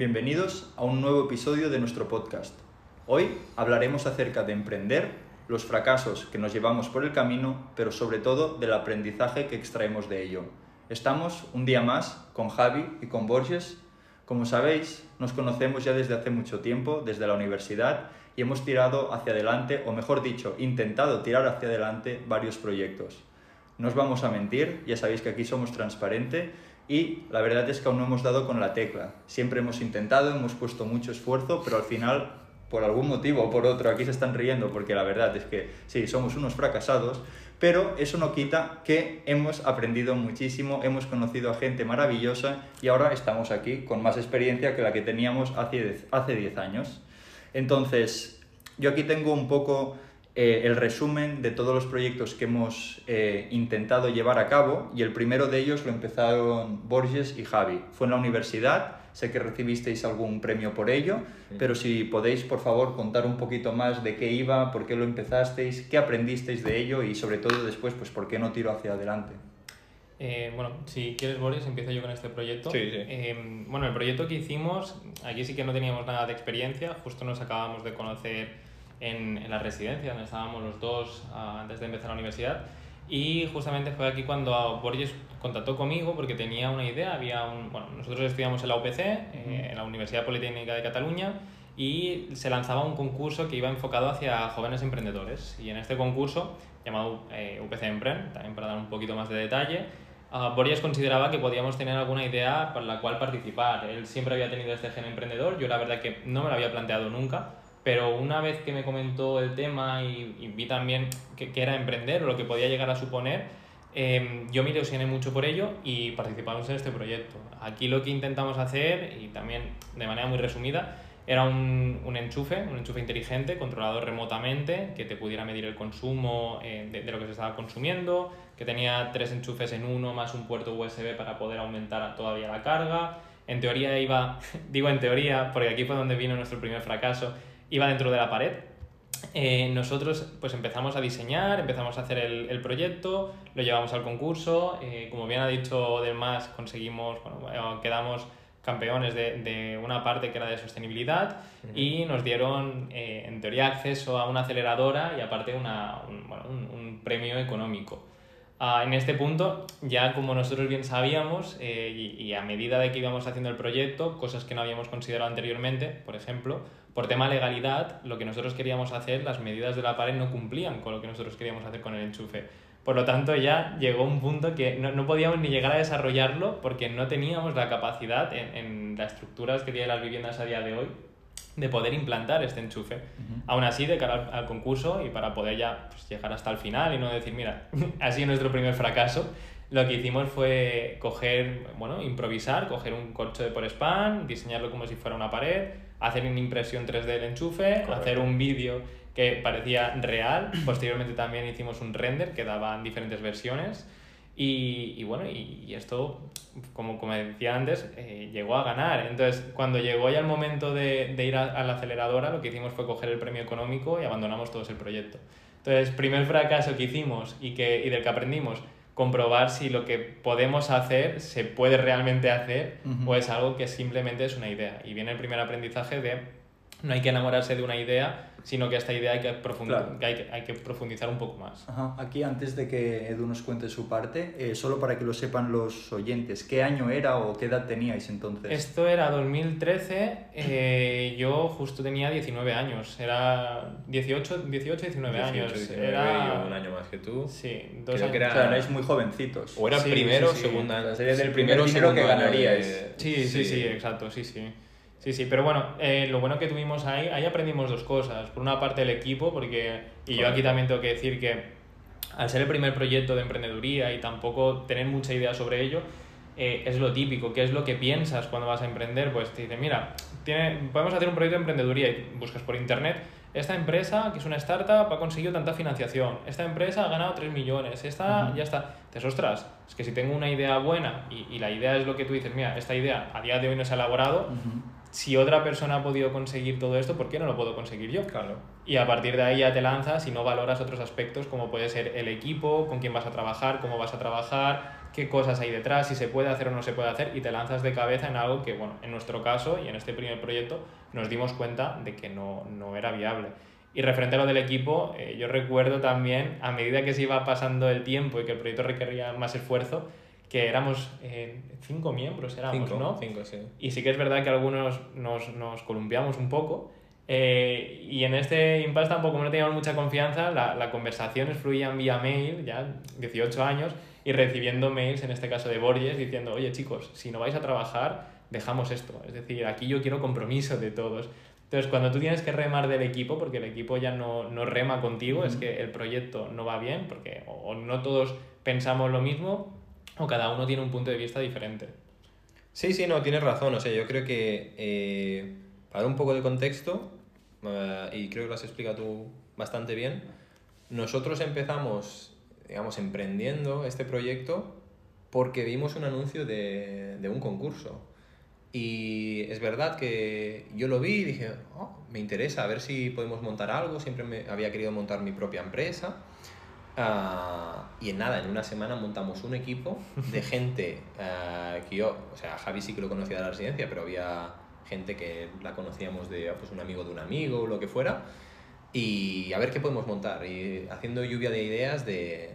bienvenidos a un nuevo episodio de nuestro podcast. Hoy hablaremos acerca de emprender, los fracasos que nos llevamos por el camino, pero sobre todo del aprendizaje que extraemos de ello. Estamos un día más con Javi y con Borges. Como sabéis, nos conocemos ya desde hace mucho tiempo, desde la universidad, y hemos tirado hacia adelante, o mejor dicho, intentado tirar hacia adelante varios proyectos. No os vamos a mentir, ya sabéis que aquí somos transparentes y la verdad es que aún no hemos dado con la tecla. Siempre hemos intentado, hemos puesto mucho esfuerzo, pero al final, por algún motivo o por otro, aquí se están riendo porque la verdad es que sí, somos unos fracasados, pero eso no quita que hemos aprendido muchísimo, hemos conocido a gente maravillosa y ahora estamos aquí con más experiencia que la que teníamos hace 10 años. Entonces, yo aquí tengo un poco eh, el resumen de todos los proyectos que hemos eh, intentado llevar a cabo y el primero de ellos lo empezaron Borges y Javi. Fue en la universidad, sé que recibisteis algún premio por ello, pero si podéis por favor contar un poquito más de qué iba, por qué lo empezasteis, qué aprendisteis de ello y sobre todo después pues por qué no tiro hacia adelante. Eh, bueno, si quieres, Boris, empiezo yo con este proyecto. Sí, sí. Eh, bueno, el proyecto que hicimos, aquí sí que no teníamos nada de experiencia, justo nos acabamos de conocer en, en la residencia, donde estábamos los dos ah, antes de empezar la universidad. Y justamente fue aquí cuando Borges contactó conmigo porque tenía una idea. Había un, bueno, nosotros estudiamos en la UPC, eh, en la Universidad Politécnica de Cataluña, y se lanzaba un concurso que iba enfocado hacia jóvenes emprendedores. Y en este concurso, llamado eh, UPC Emprend, también para dar un poquito más de detalle, uh, Borges consideraba que podíamos tener alguna idea para la cual participar. Él siempre había tenido este gen emprendedor, yo la verdad que no me lo había planteado nunca, pero una vez que me comentó el tema y, vi también que, que, era emprender o lo que podía llegar a suponer, eh, yo me ilusioné mucho por ello y participamos en este proyecto. Aquí lo que intentamos hacer, y también de manera muy resumida, era un, un enchufe, un enchufe inteligente, controlado remotamente, que te pudiera medir el consumo eh, de, de, lo que se estaba consumiendo, que tenía tres enchufes en uno más un puerto USB para poder aumentar todavía la carga. En teoría iba, digo en teoría, porque aquí fue donde vino nuestro primer fracaso, iba dentro de la pared. Eh, nosotros pues empezamos a diseñar, empezamos a hacer el, el proyecto, lo llevamos al concurso, eh, como bien ha dicho Delmas, conseguimos, bueno, quedamos campeones de, de, una parte que era de sostenibilidad y nos dieron eh, en teoría acceso a una aceleradora y aparte una, un, bueno, un, un premio económico. Uh, en este punto, ya como nosotros bien sabíamos eh, y, y, a medida de que íbamos haciendo el proyecto, cosas que no habíamos considerado anteriormente, por ejemplo, por tema legalidad, lo que nosotros queríamos hacer, las medidas de la pared no cumplían con lo que nosotros queríamos hacer con el enchufe. Por lo tanto, ya llegó un punto que no, no podíamos ni llegar a desarrollarlo porque no teníamos la capacidad en, en las estructuras que tienen las viviendas a día de hoy de poder implantar este enchufe. Uh -huh. Aún así, de cara al, al, concurso y para poder ya pues, llegar hasta el final y no decir, mira, ha sido nuestro primer fracaso, lo que hicimos fue coger, bueno, improvisar, coger un corcho de por span, diseñarlo como si fuera una pared, hacer una impresión 3D del enchufe, Correcto. hacer un vídeo que parecía real. Posteriormente también hicimos un render que daba diferentes versiones. Y, y bueno, y, y, esto, como, como decía antes, eh, llegó a ganar. Entonces, cuando llegó ya el momento de, de ir a, a, la aceleradora, lo que hicimos fue coger el premio económico y abandonamos todos el proyecto. Entonces, primer fracaso que hicimos y, que, y del que aprendimos, comprobar si lo que podemos hacer se puede realmente hacer uh -huh. o es algo que simplemente es una idea. Y viene el primer aprendizaje de no hay que enamorarse de una idea, sino que esta idea hay que, claro. que, hay, que hay que profundizar un poco más. Ajá. Aquí, antes de que Edu nos cuente su parte, eh, solo para que lo sepan los oyentes, ¿qué año era o qué edad teníais entonces? Esto era 2013, eh, yo justo tenía 19 años, era 18, 18 19 18, años. 19, era un año más que tú. Sí, dos años. Que era... O sea, erais muy jovencitos. O era sí, primero o sí, sí. segunda. Sería del primero, primero que ganaríais. De... Sí, sí, sí, exacto, sí, sí. Sí, sí, pero bueno, eh, lo bueno que tuvimos ahí, ahí aprendimos dos cosas. Por una parte el equipo, porque, y yo aquí también tengo que decir que al ser el primer proyecto de emprendeduría y tampoco tener mucha idea sobre ello, eh, es lo típico, ¿qué es lo que piensas cuando vas a emprender? Pues te dicen, mira, tiene, podemos hacer un proyecto de emprendeduría y buscas por internet, esta empresa, que es una startup, ha conseguido tanta financiación, esta empresa ha ganado 3 millones, esta uh -huh. ya está. Te ostras, es que si tengo una idea buena y, y, la idea es lo que tú dices, mira, esta idea a día de hoy no se ha elaborado, uh -huh si otra persona ha podido conseguir todo esto, ¿por qué no lo puedo conseguir yo? Claro. Y a partir de ahí ya te lanzas y no valoras otros aspectos como puede ser el equipo, con quién vas a trabajar, cómo vas a trabajar, qué cosas hay detrás, si se puede hacer o no se puede hacer, y te lanzas de cabeza en algo que, bueno, en nuestro caso y en este primer proyecto nos dimos cuenta de que no, no era viable. Y referente a lo del equipo, eh, yo recuerdo también, a medida que se iba pasando el tiempo y que el proyecto requería más esfuerzo, que éramos eh, cinco miembros, éramos, Cinco, ¿no? cinco, sí. Y sí que es verdad que algunos nos, nos columpiamos un poco. eh, y en este impasse tampoco no teníamos mucha confianza, la, la conversaciones fluían vía mail, ya 18 años, y recibiendo mails, en este caso de Borges, diciendo, oye chicos, si no vais a trabajar, dejamos esto. Es decir, aquí yo quiero compromiso de todos. Entonces, cuando tú tienes que remar del equipo, porque el equipo ya no, no rema contigo, es que el proyecto no va bien, porque o, o no todos pensamos lo mismo, o cada uno tiene un punto de vista diferente. Sí, sí, no, tienes razón. O sea, yo creo que eh, para un poco de contexto, eh, y creo que lo has explicado tú bastante bien, nosotros empezamos, digamos, emprendiendo este proyecto porque vimos un anuncio de, de un concurso. Y es verdad que yo lo vi y dije, "Oh, me interesa, a ver si podemos montar algo. Siempre me había querido montar mi propia empresa. Ah, y en nada, en una semana montamos un equipo de gente ah, que yo, o sea, Javi sí que lo conocía de la residencia, pero había gente que la conocíamos de pues, un amigo de un amigo o lo que fuera. Y a ver qué podemos montar. Y haciendo lluvia de ideas de,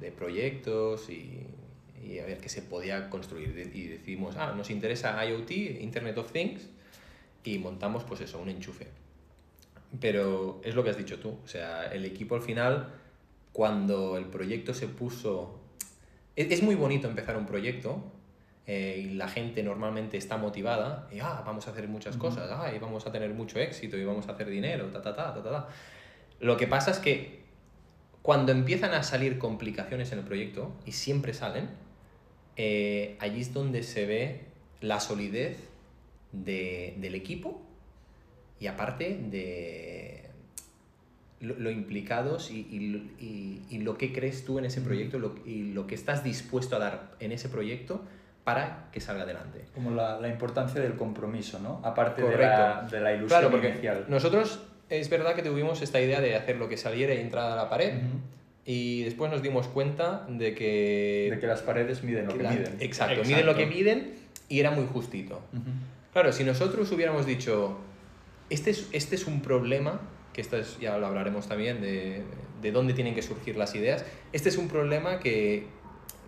de proyectos y, y a ver qué se podía construir. Y decidimos, ah, nos interesa IoT, Internet of Things, y montamos pues eso, un enchufe. Pero es lo que has dicho tú, o sea, el equipo al final, cuando el proyecto se puso... Es, es muy bonito empezar un proyecto eh, y la gente normalmente está motivada y, ah, vamos a hacer muchas cosas, ah, y vamos a tener mucho éxito y vamos a hacer dinero, ta, ta, ta, ta, ta, ta. Lo que pasa es que cuando empiezan a salir complicaciones en el proyecto, y siempre salen, eh, allí es donde se ve la solidez de- del equipo y aparte de lo, lo implicados y, y- y- y lo que crees tú en ese proyecto lo- y lo que estás dispuesto a dar en ese proyecto para que salga adelante. Como la, la importancia del compromiso, ¿no? Aparte de la, de la ilusión Claro, porque inicial. nosotros es verdad que tuvimos esta idea de hacer lo que saliera y entrar a la pared y después nos dimos cuenta de que... De que las paredes miden lo que la- miden. Exacto, Exacto. miden lo que miden y era muy justito. Claro, si nosotros hubiéramos dicho, este es, este es un problema, que esto es, ya lo hablaremos también de, de dónde tienen que surgir las ideas, este es un problema que,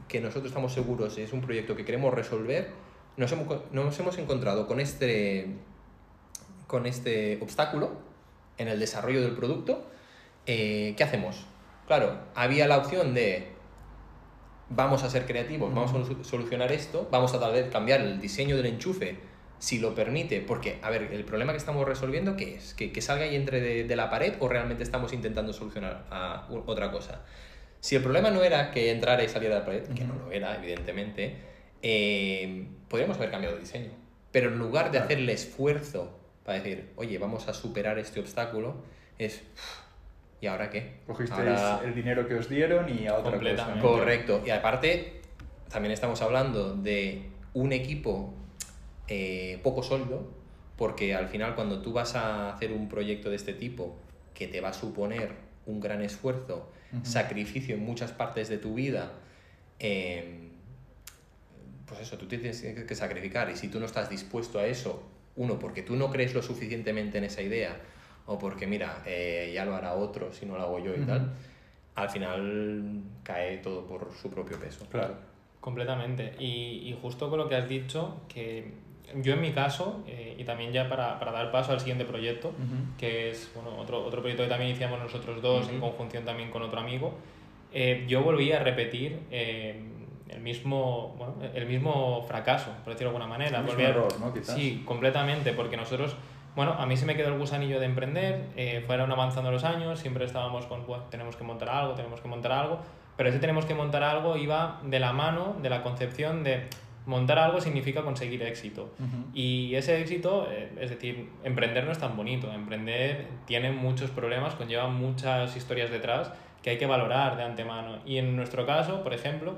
que nosotros estamos seguros, es un proyecto que queremos resolver, nos hemos, nos hemos encontrado con este, con este obstáculo en el desarrollo del producto, eh, ¿qué hacemos? Claro, había la opción de vamos a ser creativos, vamos a solu- solucionar esto, vamos a tal vez cambiar el diseño del enchufe si lo permite, porque, a ver, el problema que estamos resolviendo, ¿qué es? ¿Que, que salga y entre de, de la pared o realmente estamos intentando solucionar a, u- otra cosa? Si el problema no era que entrara y saliera de la pared, que no lo era, evidentemente, eh, podríamos haber cambiado de diseño. Pero en lugar de hacer el esfuerzo para decir, oye, vamos a superar este obstáculo, es, ¿y ahora qué? Cogisteis Ahora- el dinero que os dieron y a otra cosa. Correcto. Y aparte, también estamos hablando de un equipo eh, poco sólido, porque al final cuando tú vas a hacer un proyecto de este tipo, que te va a suponer un gran esfuerzo, sacrificio en muchas partes de tu vida, eh, pues eso, tú te tienes que sacrificar. Y si tú no estás dispuesto a eso, uno, porque tú no crees lo suficientemente en esa idea, o porque, mira, eh, ya lo hará otro si no lo hago yo y tal, al final cae todo por su propio peso. Claro. Completamente. Y, y justo con lo que has dicho, que yo en mi caso, eh, y también ya para, para dar paso al siguiente proyecto, Ujú. que es bueno, otro, otro proyecto que también iniciamos nosotros dos en Ujú. conjunción también con otro amigo, eh, yo volví a repetir eh, el, mismo, bueno, el mismo fracaso, por decirlo de alguna manera. El mismo a- error, ¿no? Quizás. Sí, completamente, porque nosotros, bueno, a mí se me quedó el gusanillo de emprender, eh, fueron avanzando los años, siempre estábamos con, bueno, tenemos que montar algo, tenemos que montar algo, pero ese tenemos que montar algo iba de la mano de la concepción de montar algo significa conseguir éxito. Y ese éxito, eh, es decir, emprender no es tan bonito. Emprender tiene muchos problemas, conlleva muchas historias detrás que hay que valorar de antemano. Y en nuestro caso, por ejemplo,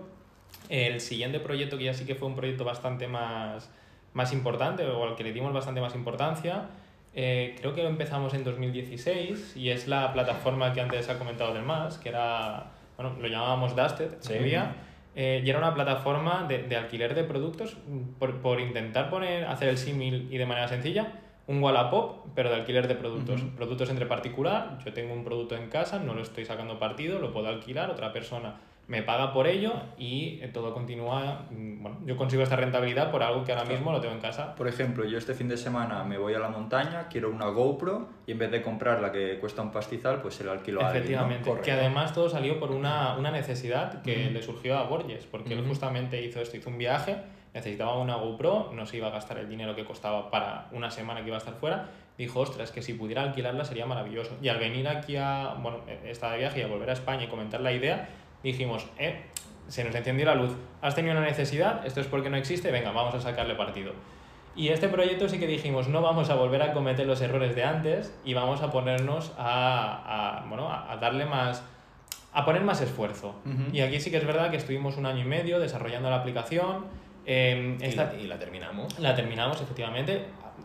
el siguiente proyecto que ya sí que fue un proyecto bastante más, más importante o al que le dimos bastante más importancia, eh, creo que lo empezamos en 2016 y es la plataforma que antes ha comentado del MAS, que era, bueno, lo llamábamos Dusted, Sí. día. Eh, y era una plataforma de, de alquiler de productos por, por intentar poner, hacer el símil y de manera sencilla un Wallapop, pero de alquiler de productos. Productos entre particular, yo tengo un producto en casa, no lo estoy sacando partido, lo puedo alquilar, otra persona me paga por ello y eh, todo continúa, mm, bueno, yo consigo esta rentabilidad por algo que ahora mismo lo tengo en casa. Por ejemplo, yo este fin de semana me voy a la montaña, quiero una GoPro y en vez de comprar la que cuesta un pastizal, pues se la alquilo a alguien. Efectivamente, que además todo salió por una, una necesidad que le surgió a Borges, porque él justamente hizo esto, hizo un viaje, necesitaba una GoPro, no se iba a gastar el dinero que costaba para una semana que iba a estar fuera, dijo, ostras, que si pudiera alquilarla sería maravilloso. Y al venir aquí a, bueno, estar de viaje y a volver a España y comentar la idea, dijimos, eh, se nos encendió la luz, has tenido una necesidad, esto es porque no existe, venga, vamos a sacarle partido. Y este proyecto sí que dijimos, no vamos a volver a cometer los errores de antes y vamos a ponernos a, bueno, a darle más, a poner más esfuerzo. Y aquí sí que es verdad que estuvimos un año y medio desarrollando la aplicación. Em, esta, y, la, terminamos. La terminamos, efectivamente.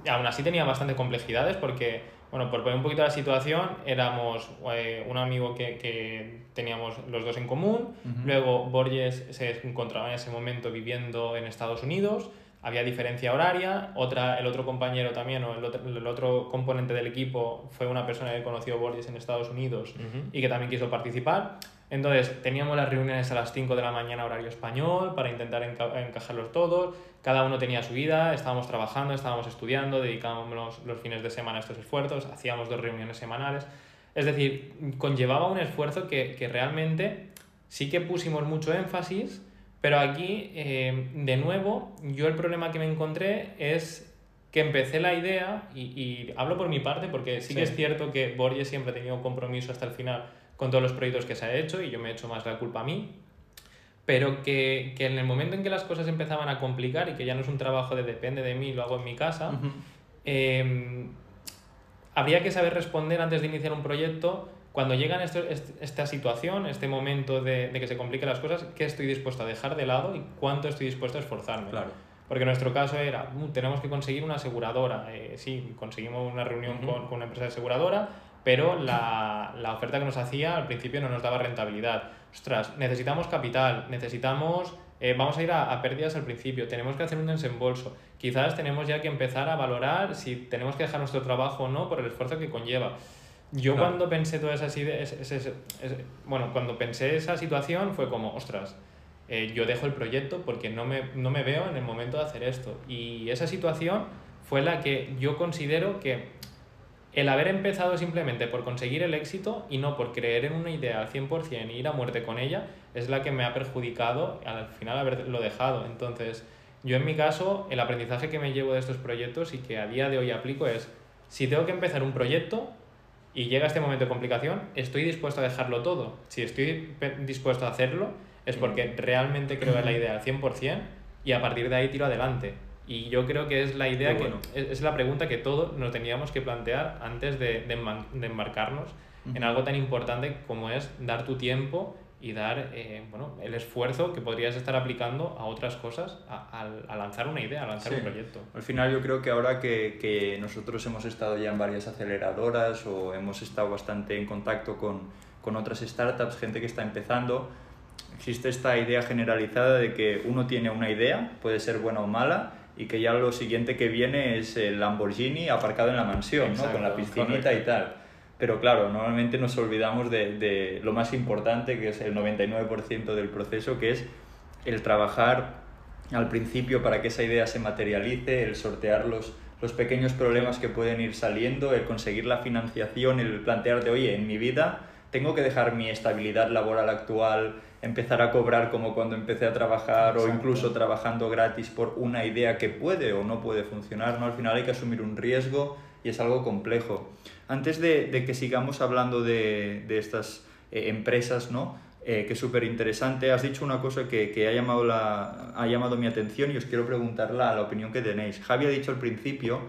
Aún así tenía bastante complejidades porque bueno, por poner un poquito la situación, éramos eh, un amigo que, que, teníamos los dos en común, luego Borges se encontraba en ese momento viviendo en Estados Unidos, había diferencia horaria, otra, el otro compañero también, o el otro, el otro componente del equipo fue una persona que conoció Borges en Estados Unidos y que también quiso participar. Entonces, teníamos las reuniones a las 5 de la mañana horario español para intentar encajarlos todos. Cada uno tenía su vida, estábamos trabajando, estábamos estudiando, dedicábamos los fines de semana a estos esfuerzos, hacíamos dos reuniones semanales. Es decir, conllevaba un esfuerzo que, que realmente sí que pusimos mucho énfasis, pero aquí, eh, de nuevo, yo el problema que me encontré es que empecé la idea, y, y hablo por mi parte, porque sí, sí, que es cierto que Borges siempre ha tenido compromiso hasta el final con todos los proyectos que se ha hecho y yo me he hecho más la culpa a mí, pero que, que, en el momento en que las cosas empezaban a complicar y que ya no es un trabajo de depende de mí, lo hago en mi casa, eh, habría que saber responder antes de iniciar un proyecto cuando llegan esto, esta situación, este momento de, de, que se compliquen las cosas, ¿qué estoy dispuesto a dejar de lado y cuánto estoy dispuesto a esforzarme? Claro. Porque nuestro caso era, uh, tenemos que conseguir una aseguradora. Eh, sí, conseguimos una reunión uh -huh. con, con, una empresa aseguradora, pero la, la, oferta que nos hacía al principio no nos daba rentabilidad. Ostras, necesitamos capital, necesitamos, eh, vamos a ir a, a, pérdidas al principio, tenemos que hacer un desembolso. Quizás tenemos ya que empezar a valorar si tenemos que dejar nuestro trabajo o no por el esfuerzo que conlleva. Yo claro. cuando pensé todas esas ideas, ese, ese, ese, bueno, cuando pensé esa situación fue como, ostras, eh, yo dejo el proyecto porque no me, no me veo en el momento de hacer esto. Y esa situación fue la que yo considero que el haber empezado simplemente por conseguir el éxito y no por creer en una idea al 100% y ir a muerte con ella es la que me ha perjudicado al final haberlo dejado. Entonces, yo en mi caso, el aprendizaje que me llevo de estos proyectos y que a día de hoy aplico es, si tengo que empezar un proyecto y llega este momento de complicación, estoy dispuesto a dejarlo todo. Si estoy dispuesto a hacerlo, es porque realmente creo en la idea al 100% y a partir de ahí tiro adelante. Y yo creo que es la idea, bueno. que es la pregunta que todos nos teníamos que plantear antes de, de, de embarcarnos uh -huh. en algo tan importante como es dar tu tiempo y dar eh, bueno, el esfuerzo que podrías estar aplicando a otras cosas, a, a, a lanzar una idea, a lanzar sí. un proyecto. Al final yo creo que ahora que, que, nosotros hemos estado ya en varias aceleradoras o hemos estado bastante en contacto con, con otras startups, gente que está empezando, existe esta idea generalizada de que uno tiene una idea, puede ser buena o mala, y que ya lo siguiente que viene es el Lamborghini aparcado en la mansión, Exacto, ¿no? con la piscinita correcto. y tal. Pero claro, normalmente nos olvidamos de, de, lo más importante, que es el 99% del proceso, que es el trabajar al principio para que esa idea se materialice, el sortear los, los pequeños problemas que pueden ir saliendo, el conseguir la financiación, el plantearte, oye, en mi vida tengo que dejar mi estabilidad laboral actual, empezar a cobrar como cuando empecé a trabajar Exacto. o incluso trabajando gratis por una idea que puede o no puede funcionar, ¿no? Al final hay que asumir un riesgo y es algo complejo. Antes de, de que sigamos hablando de, de estas eh, empresas, ¿no? Eh, que es súper interesante, has dicho una cosa que, que ha, llamado la, ha llamado mi atención y os quiero preguntar la, la opinión que tenéis. Javi ha dicho al principio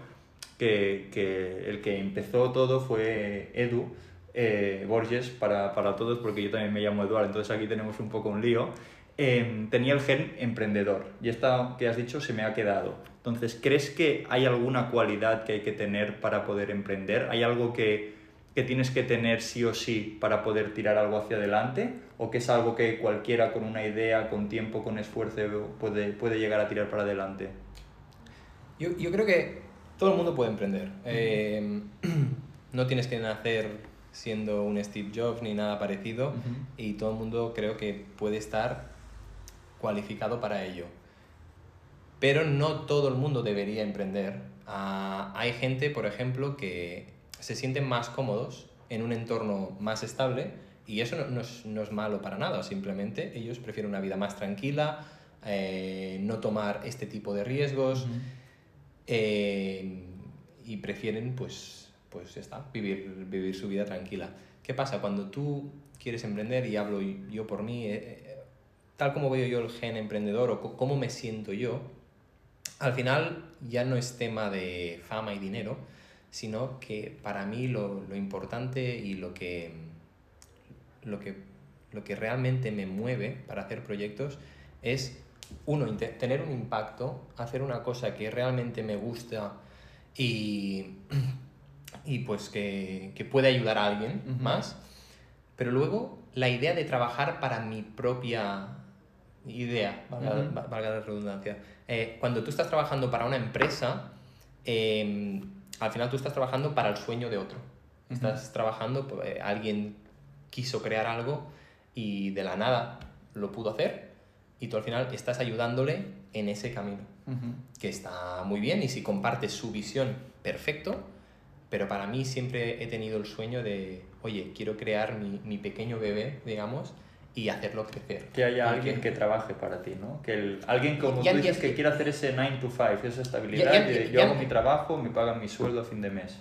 que, que el que empezó todo fue Edu, eh, Borges para, para, todos, porque yo también me llamo Eduardo, entonces aquí tenemos un poco un lío, eh, tenía el gen emprendedor y esta que has dicho se me ha quedado. Entonces, ¿crees que hay alguna cualidad que hay que tener para poder emprender? ¿Hay algo que, que tienes que tener sí o sí para poder tirar algo hacia adelante? ¿O que es algo que cualquiera con una idea, con tiempo, con esfuerzo puede, puede llegar a tirar para adelante? Yo, yo creo que todo el mundo puede emprender. Eh, no tienes que nacer siendo un Steve Jobs ni nada parecido y todo el mundo creo que puede estar cualificado para ello. Pero no todo el mundo debería emprender. Ah, hay gente, por ejemplo, que se sienten más cómodos en un entorno más estable y eso no, es, malo para nada, simplemente ellos prefieren una vida más tranquila, eh, no tomar este tipo de riesgos eh, y prefieren pues, pues está, vivir, vivir su vida tranquila. ¿Qué pasa? Cuando tú quieres emprender, y hablo yo por mí, eh, tal como veo yo el gen emprendedor o cómo me siento yo, al final ya no es tema de fama y dinero, sino que para mí lo, lo importante y lo que, lo, que, lo que realmente me mueve para hacer proyectos es, uno, tener un impacto, hacer una cosa que realmente me gusta y, y pues que, que puede ayudar a alguien más, pero luego la idea de trabajar para mi propia idea, valga, la redundancia. Eh, cuando tú estás trabajando para una empresa, eh, al final tú estás trabajando para el sueño de otro. Estás trabajando, pues, eh, alguien quiso crear algo y de la nada lo pudo hacer y tú al final estás ayudándole en ese camino, que está muy bien y si compartes su visión, perfecto, pero para mí siempre he tenido el sueño de, oye, quiero crear mi, mi pequeño bebé, digamos, y hacerlo crecer. Que haya alguien que trabaje para ti, ¿no? Que el, alguien como tú dices que quiere hacer ese 9 to 5, esa estabilidad, de yo hago mi trabajo, me pagan mi sueldo a fin de mes.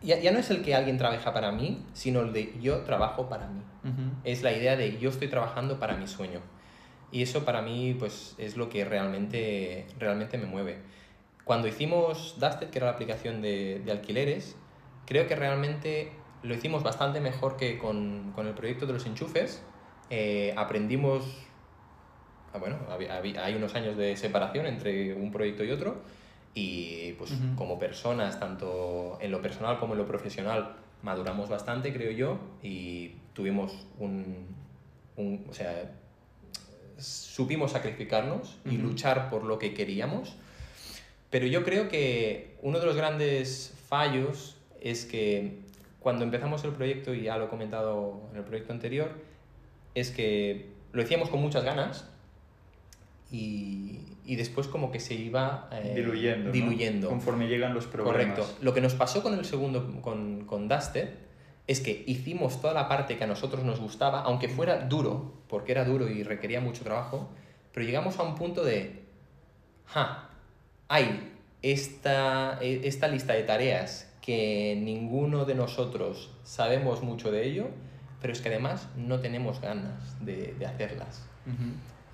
Ya, ya, no es el que alguien trabaja para mí, sino el de yo trabajo para mí. Es la idea de yo estoy trabajando para mi sueño. Y eso para mí pues, es lo que realmente, realmente me mueve. Cuando hicimos Dusted, que era la aplicación de, de alquileres, creo que realmente lo hicimos bastante mejor que con, con el proyecto de los enchufes, eh, aprendimos, ah, bueno, hay unos años de separación entre un proyecto y otro y pues como personas, tanto en lo personal como en lo profesional, maduramos bastante, creo yo, y tuvimos un, un o sea, supimos sacrificarnos y luchar por lo que queríamos. Pero yo creo que uno de los grandes fallos es que cuando empezamos el proyecto, y ya lo he comentado en el proyecto anterior, es que lo hacíamos con muchas ganas y, y después como que se iba eh, diluyendo, diluyendo. conforme llegan los problemas. Correcto. Lo que nos pasó con el segundo, con, con Dusted, es que hicimos toda la parte que a nosotros nos gustaba, aunque fuera duro, porque era duro y requería mucho trabajo, pero llegamos a un punto de, ja, hay esta, e, esta lista de tareas que ninguno de nosotros sabemos mucho de ello, pero es que además no tenemos ganas de, de hacerlas.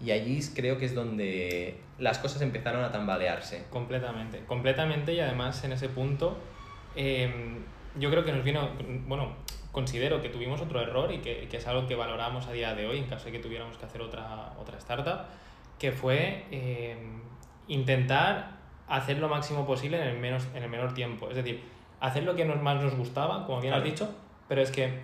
Y allí creo que es donde las cosas empezaron a tambalearse. Completamente, completamente y además en ese punto em, yo creo que nos vino, bueno, considero que tuvimos otro error y que, que, es algo que valoramos a día de hoy en caso de que tuviéramos que hacer otra, otra startup, que fue em, intentar hacer lo máximo posible en el, menos, en el menor tiempo. Es decir, hacer lo que nos, más nos gustaba, como bien has dicho, pero es que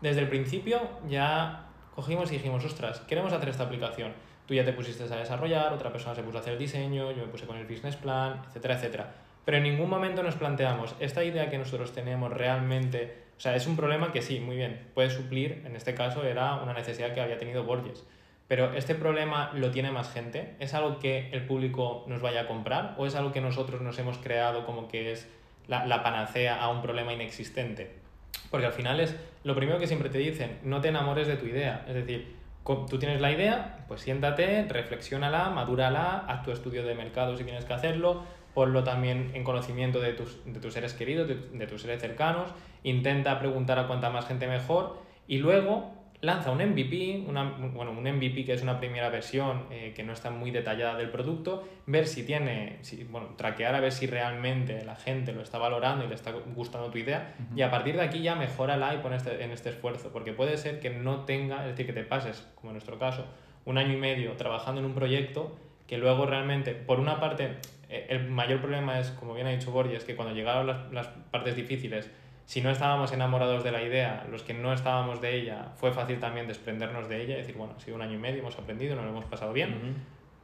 desde el principio ya cogimos y dijimos, ostras, queremos hacer esta aplicación. Tú ya te pusiste a desarrollar, otra persona se puso a hacer el diseño, yo me puse con el business plan, etcétera, etcétera. Pero en ningún momento nos planteamos, esta idea que nosotros tenemos realmente, o sea, es un problema que sí, muy bien, puede suplir, en este caso era una necesidad que había tenido Borges. Pero este problema lo tiene más gente, ¿es algo que el público nos vaya a comprar o es algo que nosotros nos hemos creado como que es la, la panacea a un problema inexistente? Porque al final es lo primero que siempre te dicen, no te enamores de tu idea. Es decir, tú tienes la idea, pues siéntate, reflexiónala, madúrala, haz tu estudio de mercado si tienes que hacerlo, ponlo también en conocimiento de tus, de tus seres queridos, de, de tus seres cercanos, intenta preguntar a cuanta más gente mejor y luego lanza un MVP, una, bueno, un MVP que es una primera versión eh, que no está muy detallada del producto, ver si tiene, si, bueno, traquear a ver si realmente la gente lo está valorando y le está gustando tu idea, y a partir de aquí ya mejórala y pon este, en este esfuerzo, porque puede ser que no tenga, es decir, que te pases, como en nuestro caso, un año y medio trabajando en un proyecto que luego realmente, por una parte, eh, el mayor problema es, como bien ha dicho Borges, que cuando llegaron las, las partes difíciles, si no estábamos enamorados de la idea, los que no estábamos de ella, fue fácil también desprendernos de ella y decir, bueno, ha sido un año y medio, hemos aprendido, nos lo hemos pasado bien.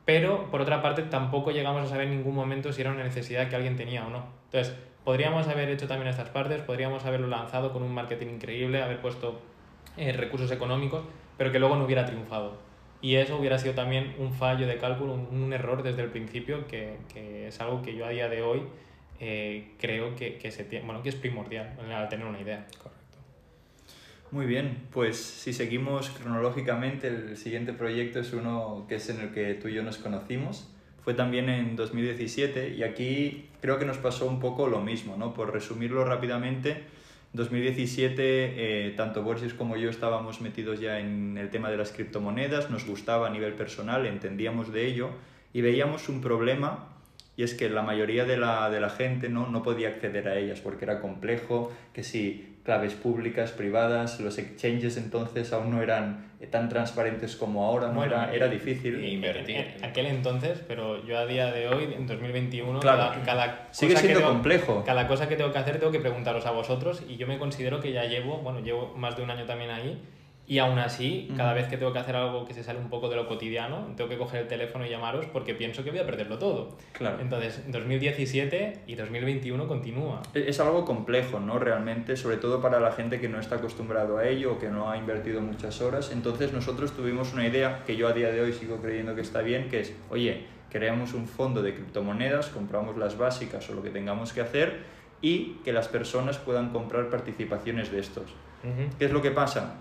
Pero, por otra parte, tampoco llegamos a saber en ningún momento si era una necesidad que alguien tenía o no. Entonces, podríamos haber hecho también estas partes, podríamos haberlo lanzado con un marketing increíble, haber puesto eh, recursos económicos, pero que luego no hubiera triunfado. Y eso hubiera sido también un fallo de cálculo, un, un error desde el principio, que, que, es algo que yo a día de hoy eh, creo que, que, se tiene, bueno, que es primordial al tener una idea. Correcto. Muy bien, pues si seguimos cronológicamente, el siguiente proyecto es uno que es en el que tú y yo nos conocimos. Fue también en 2017 y aquí creo que nos pasó un poco lo mismo, ¿no? Por resumirlo rápidamente, 2017 eh, tanto Borges como yo estábamos metidos ya en el tema de las criptomonedas, nos gustaba a nivel personal, entendíamos de ello y veíamos un problema y es que la mayoría de la, de la gente ¿no? no podía acceder a ellas porque era complejo, que si claves públicas, privadas, los exchanges entonces aún no eran tan transparentes como ahora, no Bueno, era, era difícil. En, en aquel entonces, pero yo a día de hoy, en 2021, Claro. cada, cada Sigue cosa que siendo tengo- complejo. Cada cosa que tengo que hacer tengo que preguntaros a vosotros y yo me considero que ya llevo, bueno, llevo más de un año también ahí y aún así, cada vez que tengo que hacer algo que se sale un poco de lo cotidiano, tengo que coger el teléfono y llamaros porque pienso que voy a perderlo todo. Claro. Entonces, 2017 y 2021 continúa. Es es algo complejo, ¿no? Realmente, sobre todo para la gente que no está acostumbrado a ello o que no ha invertido muchas horas. Entonces nosotros tuvimos una idea que yo a día de hoy sigo creyendo que está bien, que es, oye, creamos un fondo de criptomonedas, compramos las básicas o lo que tengamos que hacer y que las personas puedan comprar participaciones de estos. ¿Qué es lo que pasa?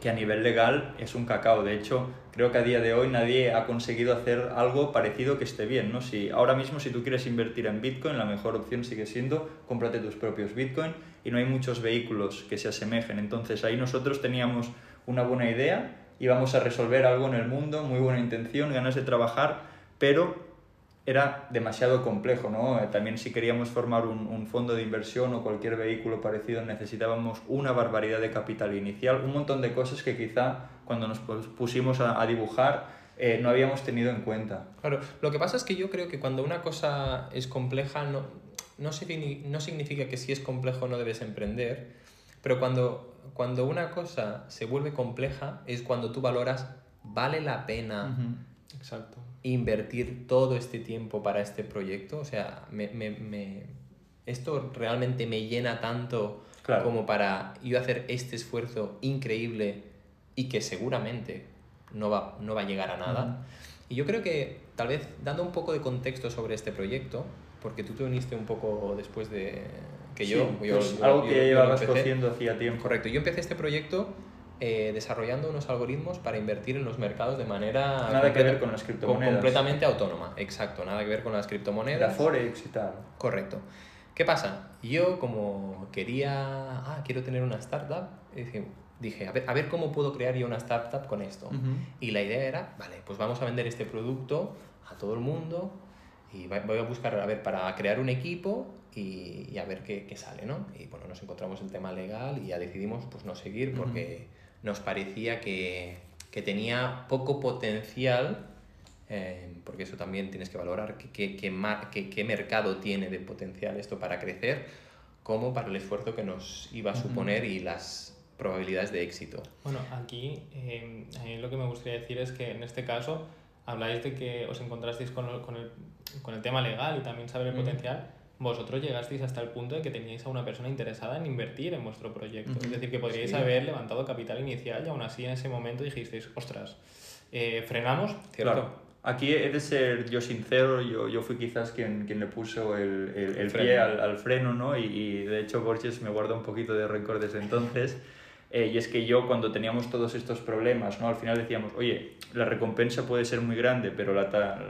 Que a nivel legal es un cacao. De hecho, creo que a día de hoy nadie ha conseguido hacer algo parecido que esté bien. ¿no? Si ahora mismo, si tú quieres invertir en Bitcoin, la mejor opción sigue siendo cómprate tus propios Bitcoin y no hay muchos vehículos que se asemejen. Entonces ahí nosotros teníamos una buena idea, íbamos a resolver algo en el mundo, muy buena intención, ganas de trabajar, pero era demasiado complejo, ¿no? Eh, También si queríamos formar un, un fondo de inversión o cualquier vehículo parecido necesitábamos una barbaridad de capital inicial, un montón de cosas que quizá cuando nos pus- pusimos a, a dibujar eh, no habíamos tenido en cuenta. Claro, lo que pasa es que yo creo que cuando una cosa es compleja no, no, no significa que si es complejo no debes emprender, pero cuando, cuando una cosa se vuelve compleja es cuando tú valoras, ¿vale la pena Exacto. invertir todo este tiempo para este proyecto? O sea, me, me- me- esto realmente me llena tanto Claro. como para yo hacer este esfuerzo increíble y que seguramente no va, no va a llegar a nada. Y yo creo que tal vez dando un poco de contexto sobre este proyecto, porque tú te uniste un poco después de que Sí, yo, yo- pues yo- algo yo- que yo ya llevabas cociendo hacía tiempo. Correcto, yo empecé este proyecto eh, desarrollando unos algoritmos para invertir en los mercados de manera Nada que completa- ver con las criptomonedas. completamente autónoma, exacto, nada que ver con las criptomonedas. Forex y tal. Correcto. ¿Qué pasa? Yo como quería, ah, quiero tener una startup, dije, dije a, ver, a ver cómo puedo crear yo una startup con esto. Y la idea era, vale, pues vamos a vender este producto a todo el mundo y voy a buscar, a ver, para crear un equipo y, y a ver qué, qué sale, ¿no? Y bueno, nos encontramos el tema legal y ya decidimos pues no seguir porque nos parecía que, que tenía poco potencial, eh, porque eso también tienes que valorar qué, mercado tiene de potencial esto para crecer, como para el esfuerzo que nos iba a suponer y las probabilidades de éxito. Bueno, aquí eh, a mí lo que me gustaría decir es que en este caso habláis de que os encontrasteis con con el, con el tema legal y también saber el potencial. Vosotros llegasteis hasta el punto de que teníais a una persona interesada en invertir en vuestro proyecto. Ujú. Es decir, que podríais Sí. haber levantado capital inicial y aún así en ese momento dijisteis, ostras, eh, frenamos. ¿Cierto? Claro. Aquí he de ser yo sincero, yo, yo fui quizás quien, quien le puso el, el, pie al, al freno, ¿no? Y, y de hecho Borges me guarda un poquito de rencor desde entonces. Eh, y es que yo cuando teníamos todos estos problemas, ¿no? Al final decíamos, oye, la recompensa puede ser muy grande, pero la,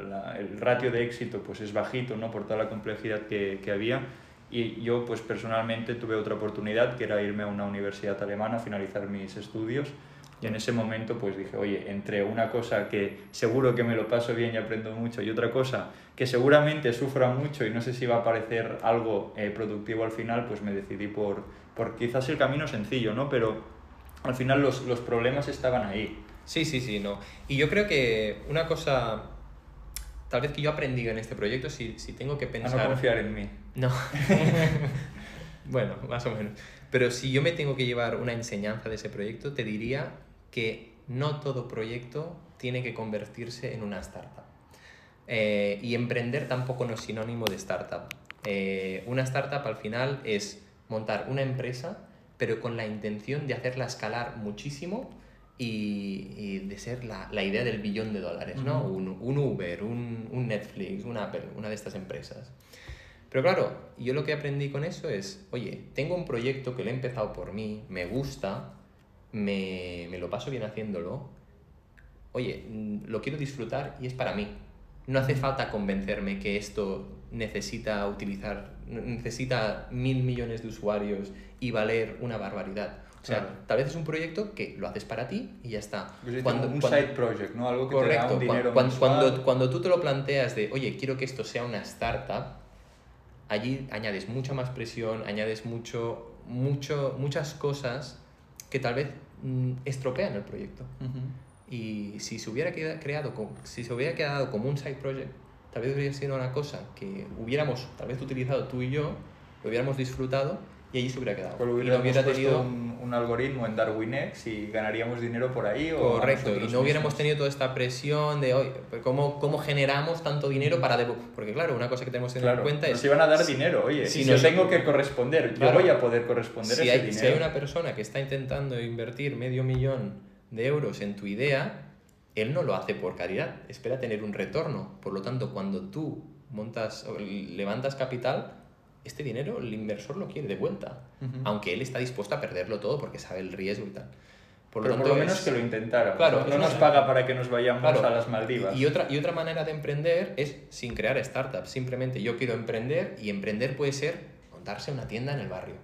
la- el ratio de éxito pues es bajito, ¿no? Por toda la complejidad que, que había. Y yo pues personalmente tuve otra oportunidad, que era irme a una universidad alemana a finalizar mis estudios. Y en ese momento pues dije, oye, entre una cosa que seguro que me lo paso bien y aprendo mucho y otra cosa que seguramente sufra mucho y no sé si va a parecer algo eh, productivo al final, pues me decidí por, por quizás el camino sencillo, ¿no? Pero al final los, los problemas estaban ahí. Sí, sí, sí, no. Y yo creo que una cosa, tal vez que yo aprendí en este proyecto, si, si tengo que A pensar... no confiar en mí. No. bueno, más o menos. Pero si yo me tengo que llevar una enseñanza de ese proyecto, te diría que no todo proyecto tiene que convertirse en una startup. Eh, y emprender tampoco no es sinónimo de startup. Eh, una startup al final es montar una empresa, pero con la intención de hacerla escalar muchísimo y, de ser la, la, idea del billón de dólares, ¿no? un, un, Uber, un, un, Netflix, un Apple, una de estas empresas. Pero claro, yo lo que aprendí con eso es, oye, tengo un proyecto que lo he empezado por mí, me gusta, me, me lo paso bien haciéndolo, oye, lo quiero disfrutar y es para mí. No hace falta convencerme que esto necesita utilizar, necesita mil millones de usuarios y valer una barbaridad. O sea, tal vez es un proyecto que lo haces para ti y ya está. Cuando, un side project, ¿no? Algo que te da un dinero cuando, cuando, cuando, tú te lo planteas de, oye, quiero que esto sea una startup, allí añades mucha más presión, añades mucho, mucho, muchas cosas que tal vez mm, estropean el proyecto. Y si se hubiera creado, si se hubiera quedado como un side project, tal vez hubiera sido una cosa que hubiéramos tal vez utilizado tú y yo, lo hubiéramos disfrutado y allí se hubiera quedado. Pues hubiera, hubiera tenido un, un, algoritmo en DarwinX y ganaríamos dinero por ahí. O Correcto, y no hubiéramos tenido toda esta presión de hoy, ¿cómo, ¿cómo generamos tanto dinero para... Porque claro, una cosa que tenemos que tener en cuenta es... Si van a dar dinero, oye, si, yo tengo que corresponder, yo voy a poder corresponder si ese hay, dinero. Si hay una persona que está intentando invertir medio millón de euros en tu idea, él no lo hace por caridad, espera tener un retorno. Por lo tanto, cuando tú montas, levantas capital, este dinero el inversor lo quiere de vuelta, aunque él está dispuesto a perderlo todo porque sabe el riesgo y tal. Por lo, Pero por lo menos que lo intentara. Claro, no nos paga para que nos vayamos a las Maldivas. Y otra, y otra manera de emprender es sin crear startups. Simplemente yo quiero emprender y emprender puede ser montarse una tienda en el barrio.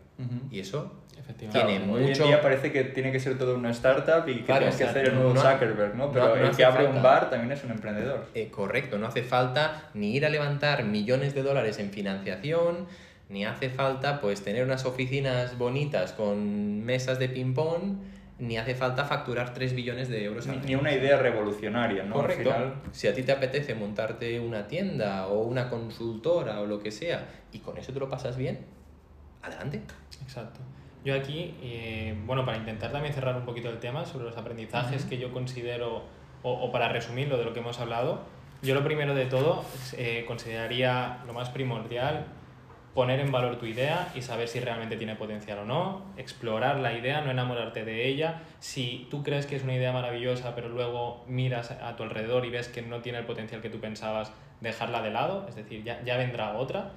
Y eso tiene mucho... Hoy en día parece que tiene que ser todo una startup y que tienes que hacer el nuevo Zuckerberg, ¿no? Pero el que abre un bar también es un emprendedor. Eh, correcto, no hace falta ni ir a levantar millones de dólares en financiación, ni hace falta pues tener unas oficinas bonitas con mesas de ping-pong, ni hace falta facturar 3 billones de euros al Ni una idea revolucionaria, ¿no? Correcto. Si a ti te apetece montarte una tienda o una consultora o lo que sea y con eso te lo pasas bien, adelante. Exacto. Yo aquí, eh, bueno, para intentar también cerrar un poquito el tema sobre los aprendizajes que yo considero, o, o, para resumirlo de lo que hemos hablado, yo lo primero de todo eh, consideraría lo más primordial poner en valor tu idea y saber si realmente tiene potencial o no, explorar la idea, no enamorarte de ella. Si tú crees que es una idea maravillosa, pero luego miras a tu alrededor y ves que no tiene el potencial que tú pensabas, dejarla de lado, es decir, ya, ya vendrá otra.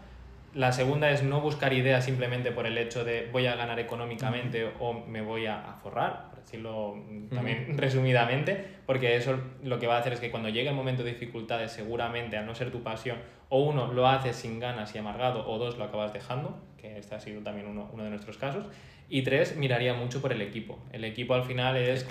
La segunda es no buscar ideas simplemente por el hecho de voy a ganar económicamente o me voy a, forrar, por decirlo también resumidamente, porque eso lo que va a hacer es que cuando llegue el momento de dificultades, seguramente al no ser tu pasión, o uno lo haces sin ganas y amargado, o dos lo acabas dejando, que este ha sido también uno, uno de nuestros casos, y tres, miraría mucho por el equipo. El equipo al final es,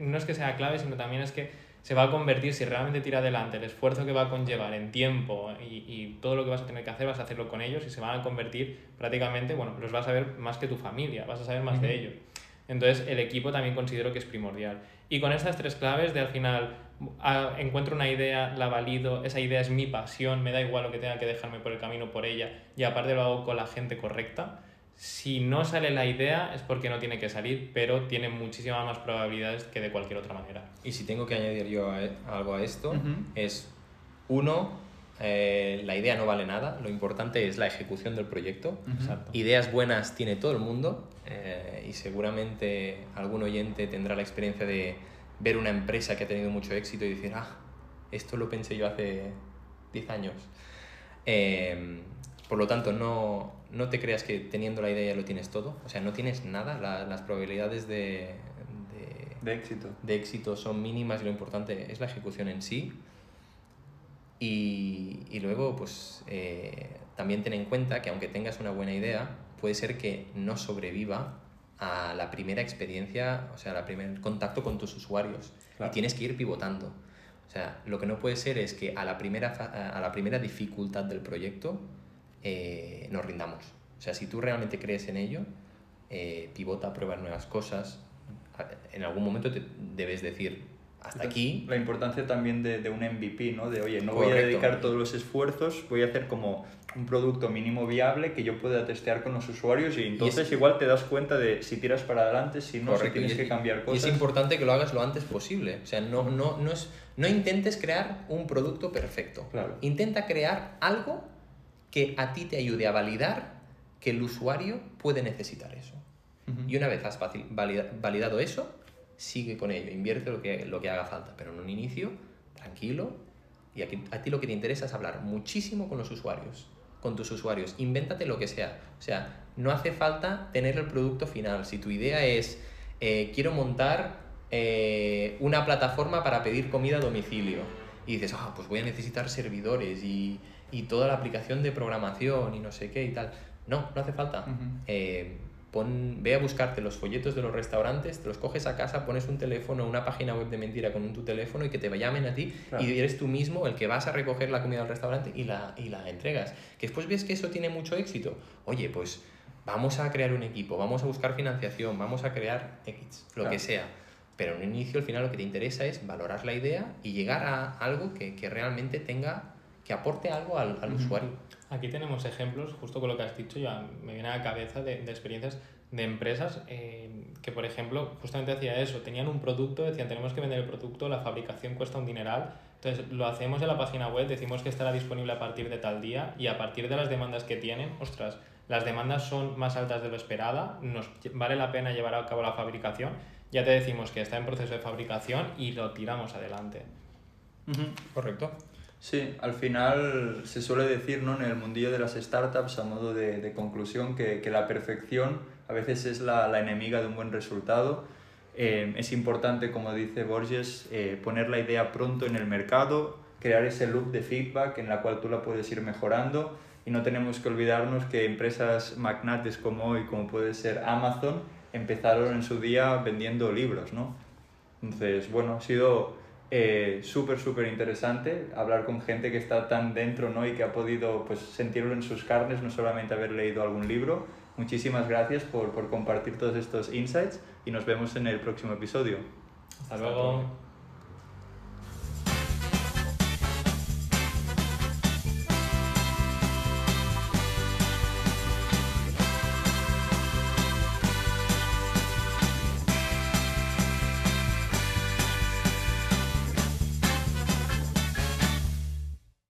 no es que sea clave, sino también es que se va a convertir, si realmente tira adelante, el esfuerzo que va a conllevar en tiempo y, y, todo lo que vas a tener que hacer, vas a hacerlo con ellos y se van a convertir prácticamente, bueno, los vas a ver más que tu familia, vas a saber más de ellos. Entonces, el equipo también considero que es primordial. Y con estas tres claves de al final encuentro una idea, la valido, esa idea es mi pasión, me da igual lo que tenga que dejarme por el camino por ella y aparte lo hago con la gente correcta, si no sale la idea es porque no tiene que salir, pero tiene muchísimas más probabilidades que de cualquier otra manera. Y si tengo que añadir yo e, algo a esto, es uno, eh, la idea no vale nada, lo importante es la ejecución del proyecto. Ideas buenas tiene todo el mundo eh, y seguramente algún oyente tendrá la experiencia de ver una empresa que ha tenido mucho éxito y decir, ah, esto lo pensé yo hace 10 años. Eh, por lo tanto, no, no te creas que teniendo la idea ya lo tienes todo. O sea, no tienes nada. las probabilidades de, de, éxito. de éxito son mínimas y lo importante es la ejecución en sí. Y, y luego, pues, eh, también ten en cuenta que aunque tengas una buena idea, puede ser que no sobreviva a la primera experiencia, o sea, al primer contacto con tus usuarios. Y tienes que ir pivotando. O sea, lo que no puede ser es que a la primera, a la primera dificultad del proyecto eh, nos rindamos. O sea, si tú realmente crees en ello, eh, pivota, prueba nuevas cosas. En algún momento te debes decir, hasta aquí. La importancia también de, de un MVP, ¿no? De, oye, no voy a dedicar todos los esfuerzos, voy a hacer como un producto mínimo viable que yo pueda testear con los usuarios y entonces igual te das cuenta de si tiras para adelante, si no, si Correcto, tienes y es- que cambiar Y cosas. es importante que lo hagas lo antes posible. O sea, no, no, no, es, no intentes crear un producto perfecto. Claro. Intenta crear algo que a ti te ayude a validar que el usuario puede necesitar eso. Y una vez has validado eso, sigue con ello, invierte lo que, lo que haga falta, pero en un inicio, tranquilo, y aquí, a ti lo que te interesa es hablar muchísimo con los usuarios, con tus usuarios, invéntate lo que sea, o sea, no hace falta tener el producto final, si tu idea es, eh, quiero montar eh, una plataforma para pedir comida a domicilio, y dices, ah, pues voy a necesitar servidores y, y toda la aplicación de programación y no sé qué y tal, no, no hace falta. Eh, pon, ve a buscarte los folletos de los restaurantes, te los coges a casa, pones un teléfono, una página web de mentira con un, tu teléfono y que te llamen a ti Claro. y eres tú mismo el que vas a recoger la comida al restaurante y la, y la entregas. Que después ves que eso tiene mucho éxito. Oye, pues vamos a crear un equipo, vamos a buscar financiación, vamos a crear X, lo Claro. que sea. Pero en un inicio al final lo que te interesa es valorar la idea y llegar a algo que, que realmente tenga, que aporte algo al, al usuario. Aquí tenemos ejemplos, justo con lo que has dicho, ya me viene a la cabeza de, de experiencias de empresas eh, que, por ejemplo, justamente hacía eso, tenían un producto, decían tenemos que vender el producto, la fabricación cuesta un dineral, entonces lo hacemos en la página web, decimos que estará disponible a partir de tal día y a partir de las demandas que tienen, ostras, las demandas son más altas de lo esperada, nos vale la pena llevar a cabo la fabricación, ya te decimos que está en proceso de fabricación y lo tiramos adelante. Ujú. Correcto. Sí, al final se suele decir ¿no? en el mundillo de las startups, a modo de, de conclusión, que, que la perfección a veces es la, la enemiga de un buen resultado. Eh, es importante, como dice Borges, eh, poner la idea pronto en el mercado, crear ese loop de feedback en la cual tú la puedes ir mejorando y no tenemos que olvidarnos que empresas magnates como hoy, como puede ser Amazon, empezaron en su día vendiendo libros, ¿no? Entonces, bueno, ha sido eh, súper, súper interesante hablar con gente que está tan dentro ¿no? y que ha podido pues, sentirlo en sus carnes, no solamente haber leído algún libro. Muchísimas gracias por, por compartir todos estos insights y nos vemos en el próximo episodio. Hasta luego.